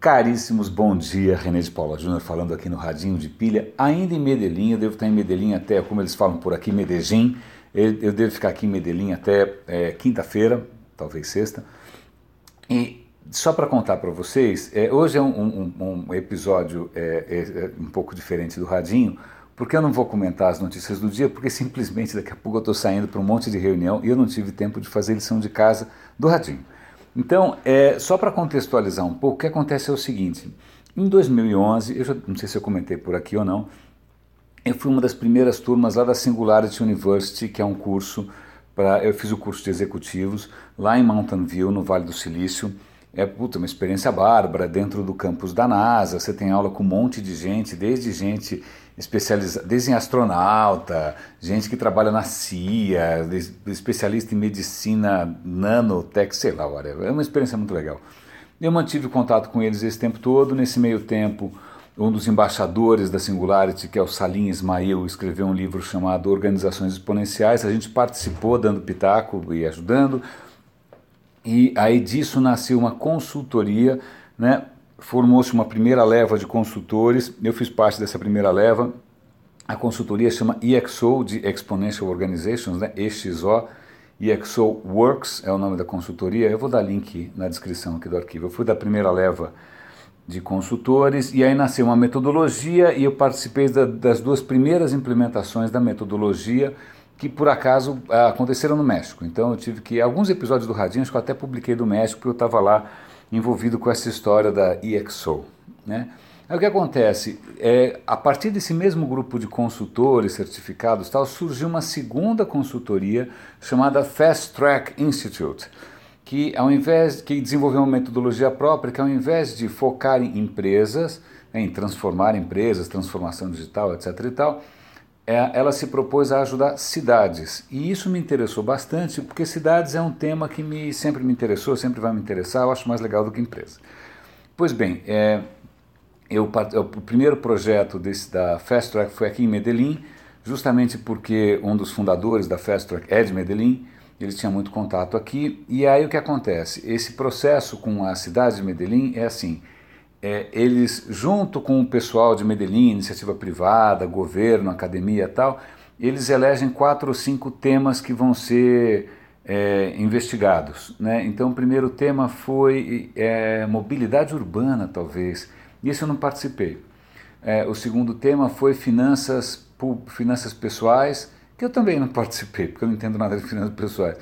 Caríssimos, bom dia. René de Paula Júnior falando aqui no Radinho de Pilha, ainda em Medellín. Eu devo estar em Medellín até, como eles falam por aqui, Medellín. Eu, eu devo ficar aqui em Medellín até é, quinta-feira, talvez sexta. E só para contar para vocês, é, hoje é um, um, um episódio é, é, é, um pouco diferente do Radinho, porque eu não vou comentar as notícias do dia, porque simplesmente daqui a pouco eu estou saindo para um monte de reunião e eu não tive tempo de fazer lição de casa do Radinho. Então, é, só para contextualizar um pouco, o que acontece é o seguinte: em 2011, eu já, não sei se eu comentei por aqui ou não, eu fui uma das primeiras turmas lá da Singularity University, que é um curso para. Eu fiz o curso de executivos lá em Mountain View, no Vale do Silício. É puta, uma experiência bárbara dentro do campus da NASA. Você tem aula com um monte de gente, desde gente especializada, desde em astronauta, gente que trabalha na CIA, especialista em medicina nanotech, sei lá, whatever. é uma experiência muito legal. Eu mantive contato com eles esse tempo todo, nesse meio tempo um dos embaixadores da Singularity, que é o Salim Ismail, escreveu um livro chamado Organizações Exponenciais. A gente participou dando pitaco e ajudando. E aí disso nasceu uma consultoria, né? Formou-se uma primeira leva de consultores, eu fiz parte dessa primeira leva. A consultoria chama EXO, de Exponential Organizations, né? EXO, EXO Works é o nome da consultoria. Eu vou dar link na descrição aqui do arquivo. Eu fui da primeira leva de consultores e aí nasceu uma metodologia e eu participei da, das duas primeiras implementações da metodologia que por acaso aconteceram no México. Então eu tive que alguns episódios do Radinho acho que eu até publiquei do México porque eu estava lá envolvido com essa história da EXO. Né? Aí o que acontece? É, a partir desse mesmo grupo de consultores certificados tal, surgiu uma segunda consultoria chamada Fast Track Institute, que ao invés que desenvolveu uma metodologia própria, que ao invés de focar em empresas, né, em transformar empresas, transformação digital, etc. e tal, ela se propôs a ajudar cidades. E isso me interessou bastante, porque cidades é um tema que me, sempre me interessou, sempre vai me interessar, eu acho mais legal do que empresa. Pois bem, é, eu, o primeiro projeto desse, da Fast Track foi aqui em Medellín, justamente porque um dos fundadores da Fast Track é de Medellín, ele tinha muito contato aqui, e aí o que acontece? Esse processo com a cidade de Medellín é assim, é, eles, junto com o pessoal de Medellín, iniciativa privada, governo, academia e tal, eles elegem quatro ou cinco temas que vão ser é, investigados. Né? Então, o primeiro tema foi é, mobilidade urbana, talvez. Isso eu não participei. É, o segundo tema foi finanças, finanças pessoais, que eu também não participei, porque eu não entendo nada de finanças pessoais.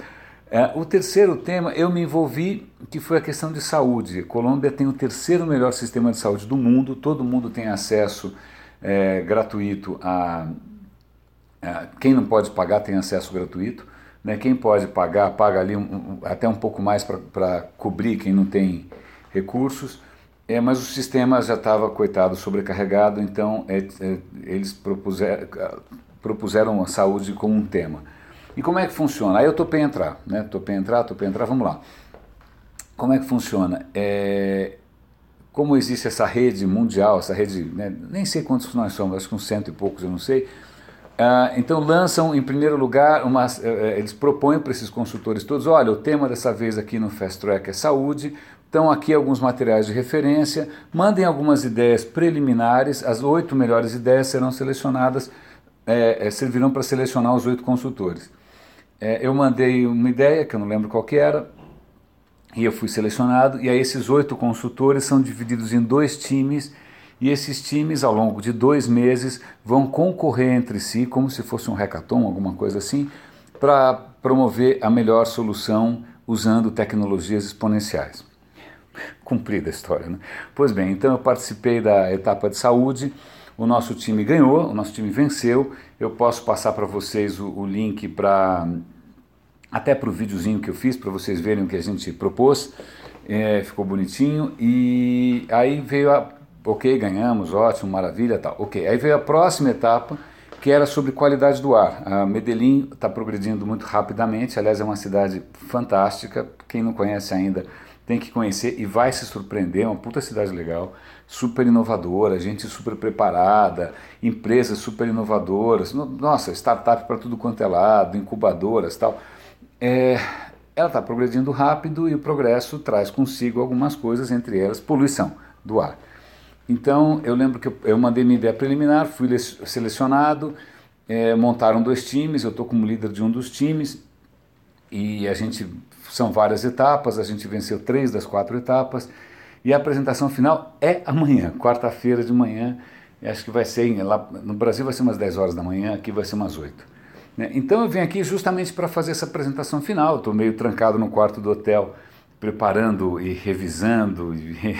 É, o terceiro tema, eu me envolvi, que foi a questão de saúde. Colômbia tem o terceiro melhor sistema de saúde do mundo, todo mundo tem acesso é, gratuito a, a, Quem não pode pagar tem acesso gratuito. Né? Quem pode pagar, paga ali um, um, até um pouco mais para cobrir quem não tem recursos. É, mas o sistema já estava, coitado, sobrecarregado, então é, é eles propuseram, propuseram a saúde como um tema. E como é que funciona? Aí eu topei entrar, né? Topei entrar, topei entrar, vamos lá. Como é que funciona? É, como existe essa rede mundial, essa rede, né? nem sei quantos nós somos, acho que uns cento e poucos, eu não sei. Ah, então lançam, em primeiro lugar, uma, eh, eh, eles propõem para esses consultores todos, olha, o tema dessa vez aqui no Fast Track é saúde, então aqui alguns materiais de referência, mandem algumas ideias preliminares, as oito melhores ideias serão selecionadas, é, servirão para selecionar os oito consultores. É, eu mandei uma ideia, que eu não lembro qual que era, e eu fui selecionado, e aí esses oito consultores são divididos em dois times, e esses times, ao longo de dois meses, vão concorrer entre si, como se fosse um hackathon, alguma coisa assim, para promover a melhor solução usando tecnologias exponenciais. Cumprida a história, né? Pois bem, então eu participei da etapa de saúde, o nosso time ganhou, o nosso time venceu. Eu posso passar para vocês o, o link para até para o videozinho que eu fiz para vocês verem o que a gente propôs. É, ficou bonitinho. E aí veio a ok ganhamos ótimo maravilha tal ok. Aí veio a próxima etapa que era sobre qualidade do ar. A Medellín está progredindo muito rapidamente. Aliás é uma cidade fantástica. Quem não conhece ainda tem que conhecer e vai se surpreender, é uma puta cidade legal, super inovadora, gente super preparada, empresas super inovadoras, nossa, startup para tudo quanto é lado, incubadoras tal. É, ela está progredindo rápido e o progresso traz consigo algumas coisas, entre elas poluição. do ar. Então eu lembro que eu, mandei minha ideia preliminar, fui selecionado, é, montaram dois times, eu estou como líder de um dos times e a gente são várias etapas, a gente venceu três das quatro etapas e a apresentação final é amanhã, quarta-feira de manhã. Acho que vai ser, lá no Brasil vai ser umas 10 horas da manhã, aqui vai ser umas 8. Né? Então eu vim aqui justamente para fazer essa apresentação final. Estou meio trancado no quarto do hotel, preparando e revisando e,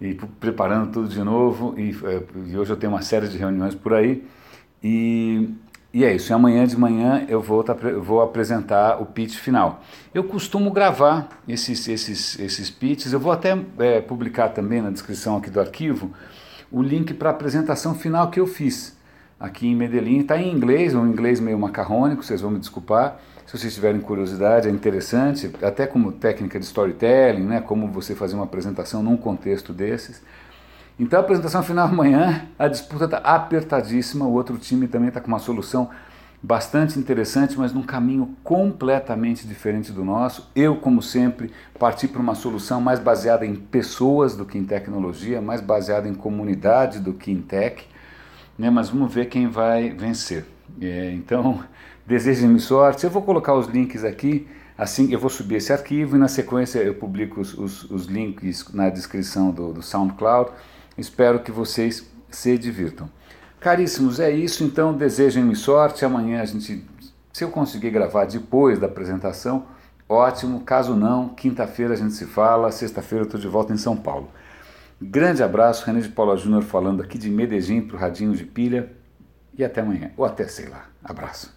e preparando tudo de novo. E, eh, e, hoje eu tenho uma série de reuniões por aí. E, e é isso. E amanhã de manhã eu vou, vou apresentar o pitch final. Eu costumo gravar esses, esses, esses pitches. Eu vou até é, publicar também na descrição aqui do arquivo o link para a apresentação final que eu fiz aqui em Medellín. Está em inglês, um inglês meio macarrônico, vocês vão me desculpar. Se vocês tiverem curiosidade, é interessante, até como técnica de storytelling, né, como você fazer uma apresentação num contexto desses. Então a apresentação final amanhã, a disputa está apertadíssima, o outro time também está com uma solução bastante interessante, mas num caminho completamente diferente do nosso. Eu, como sempre, parti para uma solução mais baseada em pessoas do que em tecnologia, mais baseada em comunidade do que em tech, né? mas vamos ver quem vai vencer. É, então, desejem-me sorte. Eu vou colocar os links aqui. Assim, eu vou subir esse arquivo e na sequência eu publico os, os, os links na descrição do, do SoundCloud. Espero que vocês se divirtam. Caríssimos, é isso. Então, desejem-me sorte. Amanhã a gente, se eu conseguir gravar depois da apresentação, ótimo. Caso não, quinta-feira a gente se fala. Sexta-feira eu estou de volta em São Paulo. Grande abraço, René de Paula Júnior falando aqui de Medellín para o Radinho de Pilha. E até amanhã. Ou até, sei lá. Abraço.